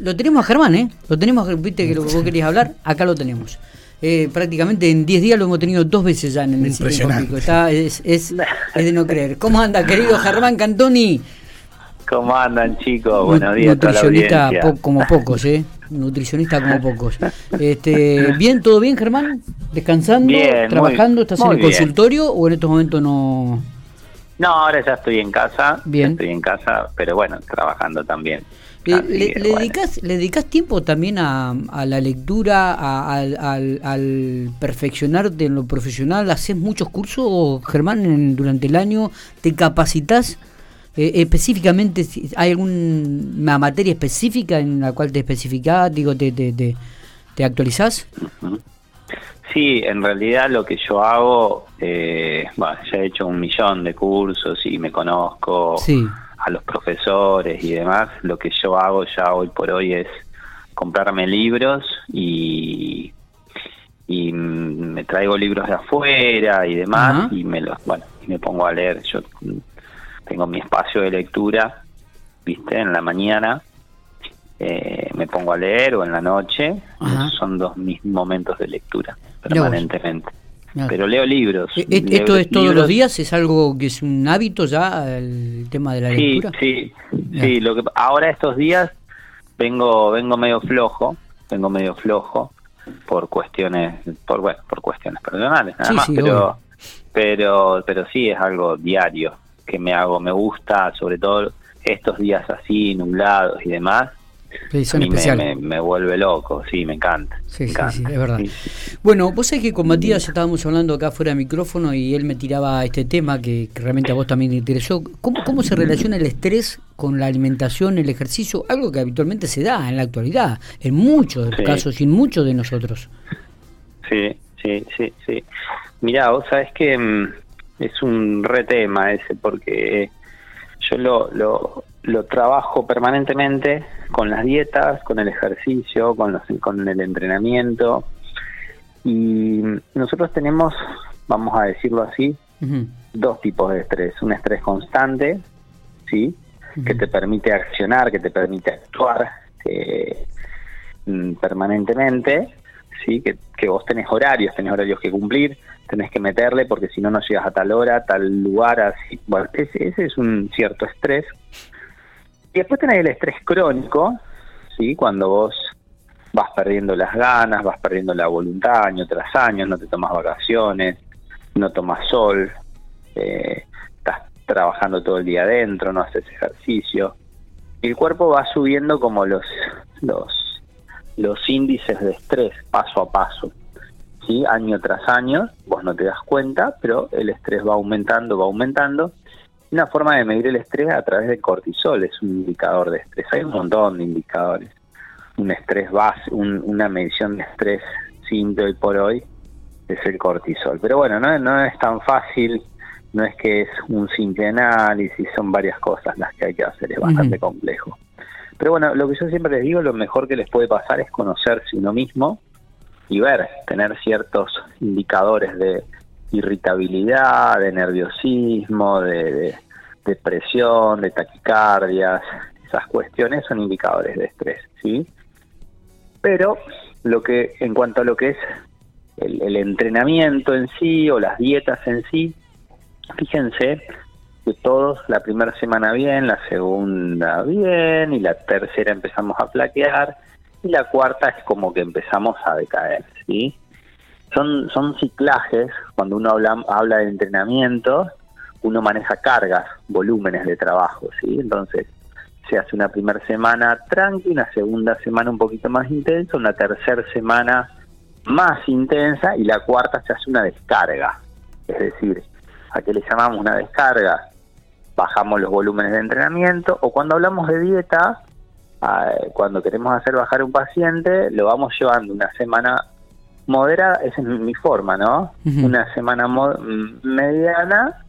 Lo tenemos a Germán, ¿eh? Lo tenemos, viste que lo que vos querías hablar, acá lo tenemos. Eh, prácticamente en 10 días lo hemos tenido dos veces ya en el Impresionante. Está, es, es, es de no creer. ¿Cómo anda, querido Germán Cantoni? ¿Cómo andan, chicos? Buenos días a toda la Nutricionista po- como pocos, ¿eh? Nutricionista como pocos. Este, ¿Bien, todo bien, Germán? ¿Descansando? Bien, ¿Trabajando? muy- ¿Estás en el bien. consultorio o en estos momentos no...? No, ahora ya estoy en casa. Bien. Estoy en casa, pero bueno, trabajando también. Le, que, le bueno. dedicas, ¿Le dedicas tiempo también a, a la lectura, a- al, al- al perfeccionarte en lo profesional? ¿Haces muchos cursos, Germán, en- durante el año? ¿Te capacitas eh, específicamente? ¿Hay alguna materia específica en la cual te especificás, digo, te, te, te, te actualizás? Sí, en realidad lo que yo hago, eh, bueno, ya he hecho un millón de cursos y me conozco Sí. a los profesores y demás. Lo que yo hago ya hoy por hoy es comprarme libros y, y me traigo libros de afuera y demás y me los, bueno, y me pongo a leer. Yo tengo mi espacio de lectura, viste, en la mañana. eh, me pongo a leer o en la noche, Ajá. son dos mis momentos de lectura. Permanentemente. Mirá. Pero leo libros. Eh, leo ¿Esto es todos libros. los días? ¿Es algo que es un hábito ya, el tema de la Sí, lectura? sí, sí. Lo que ahora estos días vengo vengo medio flojo, vengo medio flojo por cuestiones, por bueno, por cuestiones personales, nada Sí, más. sí, pero obvio. pero pero sí es algo diario que me hago, me gusta, sobre todo estos días así nublados y demás. Sí, son me, especiales. me, me vuelve loco, sí, me encanta. Sí, me sí, encanta. sí, es verdad. Sí. Bueno, vos sabés que con Matías estábamos hablando acá fuera de micrófono y él me tiraba este tema que, que realmente a vos también te interesó. ¿Cómo, ¿Cómo se relaciona el estrés con la alimentación, el ejercicio? Algo que habitualmente se da en la actualidad, en muchos de los Sí. casos y en muchos de nosotros. Sí, sí, sí, sí. Mirá, vos sabés que mm, es un re tema ese, porque yo lo, lo, lo trabajo permanentemente con las dietas, con el ejercicio, con, los, con el entrenamiento. Y nosotros tenemos, vamos a decirlo así, dos tipos de estrés. Un estrés constante, ¿sí? Que te permite accionar, que te permite actuar eh, mm, permanentemente, ¿sí? Que, que vos tenés horarios, tenés horarios que cumplir, tenés que meterle porque si no, no llegas a tal hora, tal lugar, así. Bueno, ese, ese es un cierto estrés. Y después tenés el estrés crónico, ¿sí? Cuando vos vas perdiendo las ganas, vas perdiendo la voluntad año tras año, no te tomas vacaciones, no tomas sol, eh, estás trabajando todo el día adentro, no haces ejercicio. Y el cuerpo va subiendo como los, los, los índices de estrés paso a paso. ¿sí? Año tras año, vos no te das cuenta, pero el estrés va aumentando, va aumentando. Una forma de medir el estrés a través del cortisol es un indicador de estrés. Hay un montón de indicadores. Un estrés base, un- una medición de estrés simple hoy por hoy es el cortisol. Pero bueno, no, no es tan fácil, no es que es un simple análisis, son varias cosas las que hay que hacer, es bastante complejo. Pero bueno, lo que yo siempre les digo, lo mejor que les puede pasar es conocerse uno mismo y ver, tener ciertos indicadores de irritabilidad, de nerviosismo, de, de depresión, de taquicardias, esas cuestiones son indicadores de estrés, ¿sí? Pero lo que en cuanto a lo que es el, el entrenamiento en sí o las dietas en sí, fíjense que todos la primera semana bien, la segunda bien y la tercera empezamos a flaquear y la cuarta es como que empezamos a decaer, ¿sí? Son, son ciclajes, cuando uno habla, habla de entrenamiento, uno maneja cargas, volúmenes de trabajo, ¿sí? Entonces, se hace una primera semana tranqui, una segunda semana un poquito más intensa, una tercera semana más intensa y la cuarta se hace una descarga. Es decir, ¿a qué le llamamos una descarga? Bajamos los volúmenes de entrenamiento o cuando hablamos de dieta, ah, cuando queremos hacer bajar un paciente, lo vamos llevando una semana moderada, esa es mi mi forma, ¿no? Una semana mediana,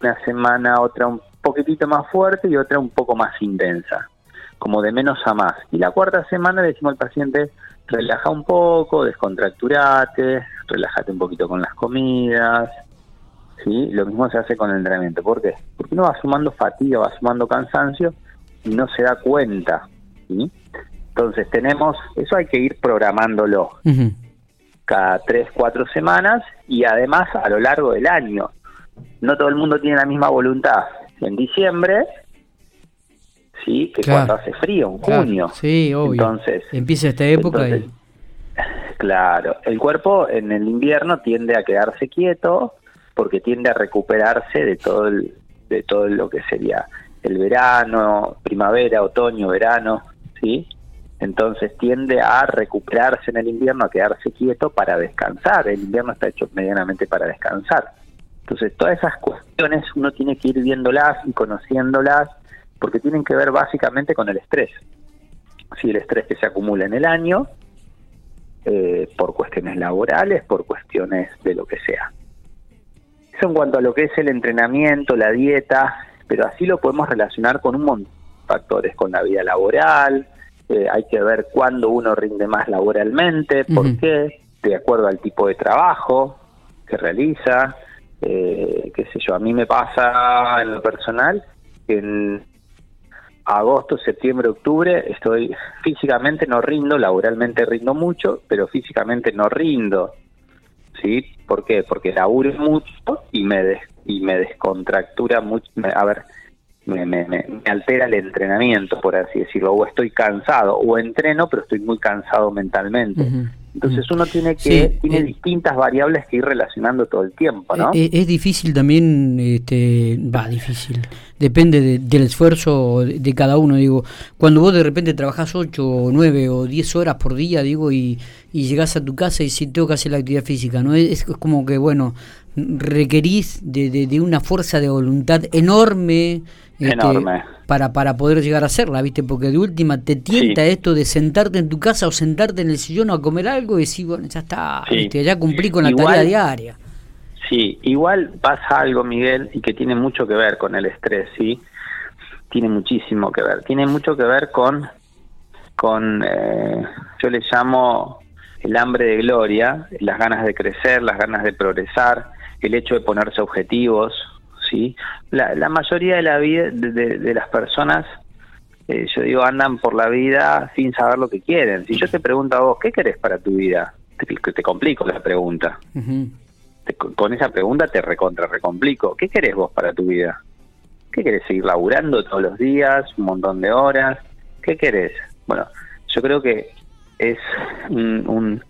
una semana otra un poquitito más fuerte y otra un poco más intensa, como de menos a más. Y la cuarta semana le decimos al paciente, relaja un poco, descontracturate, relájate un poquito con las comidas, ¿sí? Lo mismo se hace con el entrenamiento. ¿Por qué? Porque uno va sumando fatiga, va sumando cansancio y no se da cuenta, ¿sí? Entonces tenemos, eso hay que ir programándolo cada tres, cuatro semanas y además a lo largo del año. No todo el mundo tiene la misma voluntad en diciembre, sí, que cuando hace frío, en junio. Sí, obvio. Entonces empieza esta época y... Claro, el cuerpo en el invierno tiende a quedarse quieto porque tiende a recuperarse de todo el, de todo lo que sería el verano, primavera, otoño, verano, ¿sí? Entonces tiende a recuperarse en el invierno, a quedarse quieto para descansar. El invierno está hecho medianamente para descansar. Entonces todas esas cuestiones uno tiene que ir viéndolas y conociéndolas porque tienen que ver básicamente con el estrés. Si el estrés que se acumula en el año, eh, por cuestiones laborales, por cuestiones de lo que sea. Eso en cuanto a lo que es el entrenamiento, la dieta, pero así lo podemos relacionar con un montón de factores, con la vida laboral, eh, hay que ver cuándo uno rinde más laboralmente, por qué, de acuerdo al tipo de trabajo que realiza, eh, qué sé yo, a mí me pasa en lo personal que en agosto, septiembre, octubre estoy físicamente no rindo, laboralmente rindo mucho, pero físicamente no rindo. ¿Sí? ¿Por qué? Porque laburo mucho y me y me descontractura mucho, a ver, me, me, me, altera el entrenamiento, por así decirlo, o estoy cansado, o entreno, pero estoy muy cansado mentalmente. Entonces uno tiene que tiene eh, distintas variables que ir relacionando todo el tiempo, ¿no? Eh, es, difícil también, este, va difícil, depende del esfuerzo de, cada uno, digo, cuando vos de repente trabajás 8 o 9 o 10 horas por día, digo, y, y llegás a tu casa y si tengo que hacer la actividad física, ¿no? Es, es como que, bueno, requerís de, de, de una fuerza de voluntad enorme, este, Enorme. Para, para poder llegar a hacerla, ¿viste? Porque de última te tienta esto de sentarte en tu casa o sentarte en el sillón a comer algo y decir, bueno, ya está, ya cumplí con la tarea diaria. Sí, igual pasa algo, Miguel, y que tiene mucho que ver con el estrés, ¿sí? Tiene muchísimo que ver. Tiene mucho que ver con, con eh, yo le llamo el hambre de gloria, las ganas de crecer, las ganas de progresar, el hecho de ponerse objetivos, ¿sí? La, la mayoría de la vida de, las personas, eh, yo digo, andan por la vida sin saber lo que quieren. Si yo te pregunto a vos, ¿qué querés para tu vida? Te, complico la pregunta. Con esa pregunta te recontra recomplico. ¿Qué querés vos para tu vida? ¿Qué querés? ¿Seguir laburando todos los días, un montón de horas? ¿Qué querés? Bueno, yo creo que es un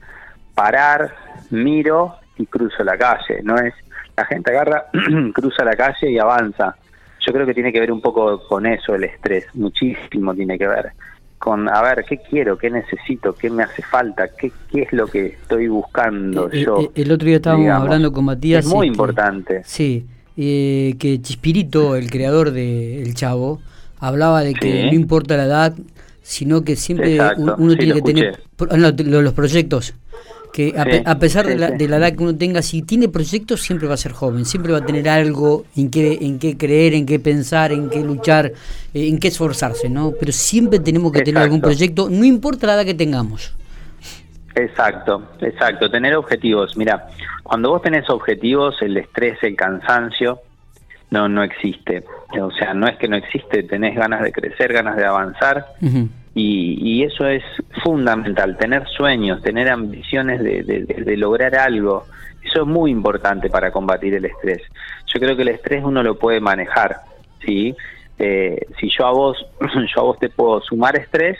parar, miro y cruzo la calle. No es la gente agarra, cruza la calle y avanza. Yo creo que tiene que ver un poco con eso el estrés, muchísimo tiene que ver con, a ver, ¿qué quiero? ¿Qué necesito? ¿Qué me hace falta? ¿Qué, qué es lo que estoy buscando yo? El otro día estábamos hablando con Matías. Es muy importante. sí, eh, que Chispirito, el creador de El Chavo, hablaba de que no importa la edad, sino que siempre uno tiene que tener los proyectos que a, pesar de, la, de, la, edad que uno tenga, si tiene proyectos, siempre va a ser joven, siempre va a tener algo en qué, en qué creer, en qué pensar, en qué luchar, eh, en qué esforzarse, ¿no? Pero siempre tenemos que tener algún proyecto, no importa la edad que tengamos. Exacto, exacto, tener objetivos. Mira, cuando vos tenés objetivos, el estrés, el cansancio, no, no existe. O sea, no es que no existe, tenés ganas de crecer, ganas de avanzar. Y, eso es fundamental, tener sueños, tener ambiciones de, lograr algo. Eso es muy importante para combatir el estrés. Yo creo que el estrés uno lo puede manejar, ¿sí? Eh, si yo a vos, yo a vos te puedo sumar estrés,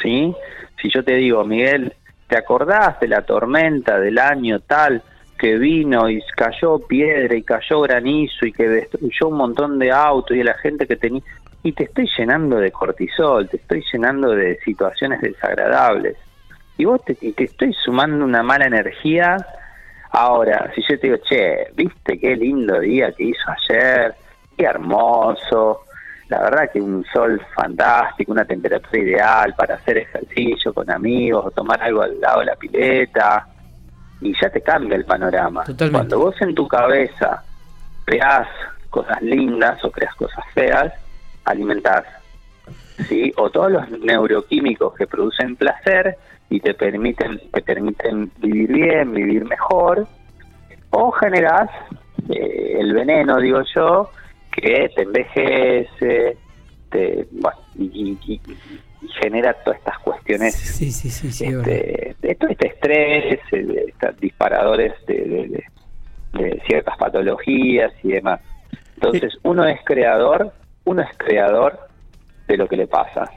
¿sí? Si yo te digo, Miguel, ¿te acordás de la tormenta del año tal que vino y cayó piedra y cayó granizo y que destruyó un montón de autos y la gente que tenía y te estoy llenando de cortisol, te estoy llenando de situaciones desagradables. Y vos te, te estoy sumando una mala energía. Ahora, si yo te digo, che, viste qué lindo día que hizo ayer, qué hermoso, la verdad que un sol fantástico, una temperatura ideal para hacer ejercicio con amigos o tomar algo al lado de la pileta, y ya te cambia el panorama. Cuando vos en tu cabeza creas cosas lindas o creas cosas feas, alimentar, ¿sí? O todos los neuroquímicos que producen placer y te permiten, te permiten vivir bien, vivir mejor, o generas eh, el veneno, digo yo, que te envejece, te, y, genera todas estas cuestiones, sí, sí, sí, sí, este, todo este estrés, estos disparadores de, de, ciertas patologías y demás. Entonces, uno es creador, uno es creador de lo que le pasa.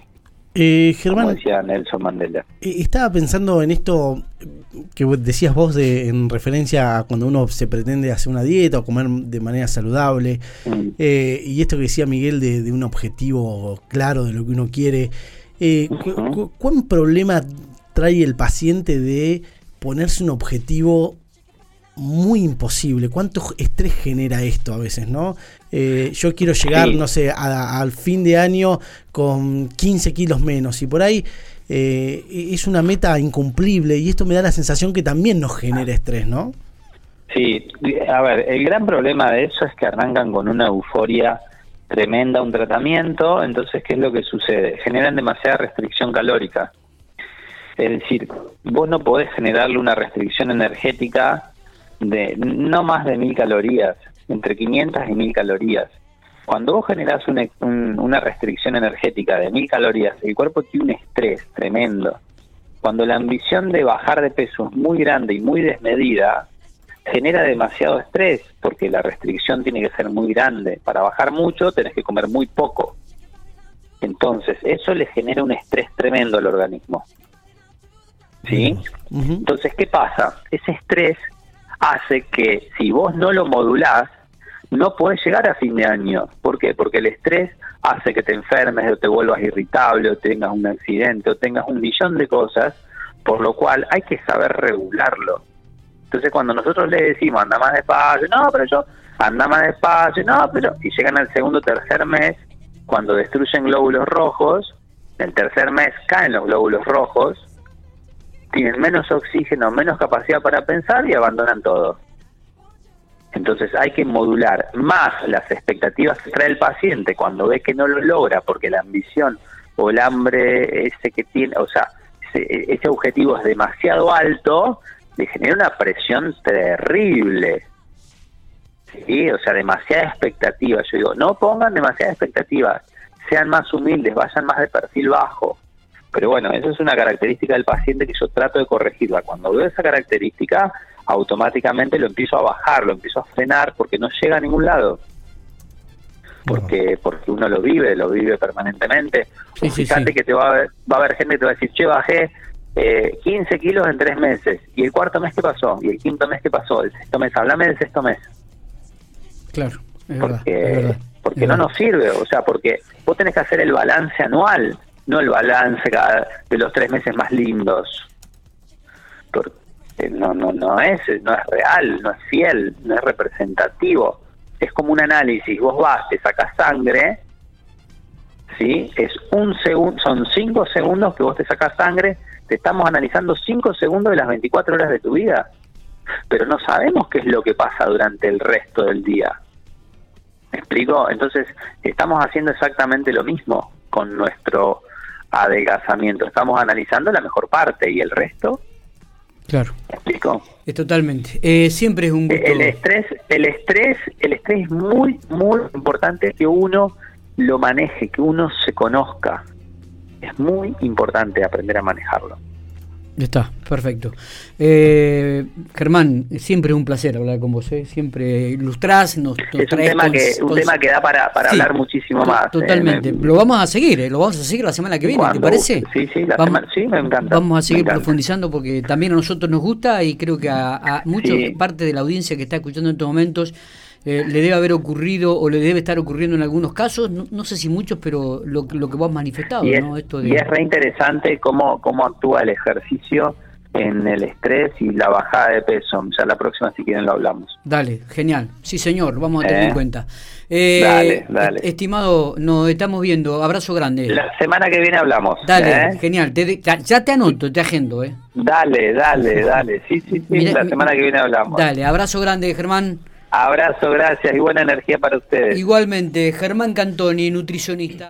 Eh, Germán, Como decía Nelson Mandela. Eh, estaba pensando en esto que decías vos de, en referencia a cuando uno se pretende hacer una dieta o comer de manera saludable. Mm. Eh, y esto que decía Miguel de, un objetivo claro de lo que uno quiere. Eh, ¿Cuán problema trae el paciente de ponerse un objetivo muy imposible. ¿Cuánto estrés genera esto a veces, no? Eh, yo quiero llegar, no sé, al fin de año con 15 kilos menos y por ahí eh, es una meta incumplible y esto me da la sensación que también nos genera estrés, ¿no? Sí, a ver, el gran problema de eso es que arrancan con una euforia tremenda un tratamiento, entonces, ¿qué es lo que sucede? Generan demasiada restricción calórica. Es decir, vos no podés generarle una restricción energética de no más de mil calorías, entre 500 y mil calorías. Cuando vos generás una, restricción energética de mil calorías, el cuerpo tiene un estrés tremendo. Cuando la ambición de bajar de peso es muy grande y muy desmedida, genera demasiado estrés, porque la restricción tiene que ser muy grande. Para bajar mucho tenés que comer muy poco. Entonces, eso le genera un estrés tremendo al organismo. ¿Sí? Entonces, ¿qué pasa? Ese estrés hace que si vos no lo modulás, no podés llegar a fin de año. ¿Por qué? Porque el estrés hace que te enfermes o te vuelvas irritable o tengas un accidente o tengas un millón de cosas, por lo cual hay que saber regularlo. Entonces cuando nosotros le decimos anda más despacio, no, pero yo anda más despacio, no, pero y llegan al segundo tercer mes, cuando destruyen glóbulos rojos, el tercer mes caen los glóbulos rojos, tienen menos oxígeno, menos capacidad para pensar y abandonan todo. Entonces hay que modular más las expectativas que trae el paciente cuando ve que no lo logra porque la ambición o el hambre ese que tiene, o sea, ese, objetivo es demasiado alto, le genera una presión terrible. ¿Sí? O sea, demasiada expectativa. Yo digo, no pongan demasiadas expectativas, sean más humildes, vayan más de perfil bajo. Pero bueno, eso es una característica del paciente que yo trato de corregirla. Cuando veo esa característica, automáticamente lo empiezo a bajar, lo empiezo a frenar porque no llega a ningún lado. Porque porque uno lo vive, lo vive permanentemente. fíjate que te va a, haber, va a haber gente que te va a decir, che, bajé eh, 15 kilos en tres meses. ¿Y el cuarto mes qué pasó? ¿Y el quinto mes qué pasó? ¿El sexto mes? Háblame del sexto mes. Claro, es porque, verdad, porque no nos sirve, o sea, porque vos tenés que hacer el balance anual no el balance de los tres meses más lindos. Porque no, no, no es, no es real, no es fiel, no es representativo. Es como un análisis, vos vas, te sacas sangre, ¿sí? Es un segundo, son cinco segundos que vos te sacas sangre, te estamos analizando cinco segundos de las 24 horas de tu vida, pero no sabemos qué es lo que pasa durante el resto del día. ¿Me explico? Entonces, estamos haciendo exactamente lo mismo con nuestro adelgazamiento. Estamos analizando la mejor parte y el resto. Claro. ¿Me explico? Es totalmente. Eh, siempre es un gusto. El estrés, el estrés, el estrés es muy, muy importante que uno lo maneje, que uno se conozca. Es muy importante aprender a manejarlo. Está, perfecto. Eh, Germán, siempre es un placer hablar con vos, ¿eh? siempre ilustrás, nos, Es un tema, que, un tema que da para, para hablar muchísimo más. ¿eh? Totalmente, lo vamos a seguir, ¿eh? lo vamos a seguir la semana que viene, ¿te parece? Sí, sí, la vamos, sí, me encanta. Vamos a seguir profundizando porque también a nosotros nos gusta y creo que a, a mucha parte de la audiencia que está escuchando en estos momentos eh, le debe haber ocurrido o le debe estar ocurriendo en algunos casos, no, sé si muchos, pero lo, lo que vos has manifestado. Y es, ¿no? Esto y es re interesante cómo, cómo actúa el ejercicio en el estrés y la bajada de peso. Ya la próxima, si quieren, lo hablamos. Dale, genial. Sí, señor, vamos a tener en ¿Eh? cuenta. Eh, dale, dale. Estimado, nos estamos viendo. Abrazo grande. La semana que viene hablamos. Dale, genial. ya te anoto, te agendo. ¿eh? Dale, dale, dale. Sí, sí, sí. la semana que viene hablamos. Dale, abrazo grande, Germán. Abrazo, gracias y buena energía para ustedes. Igualmente, Germán Cantoni, nutricionista.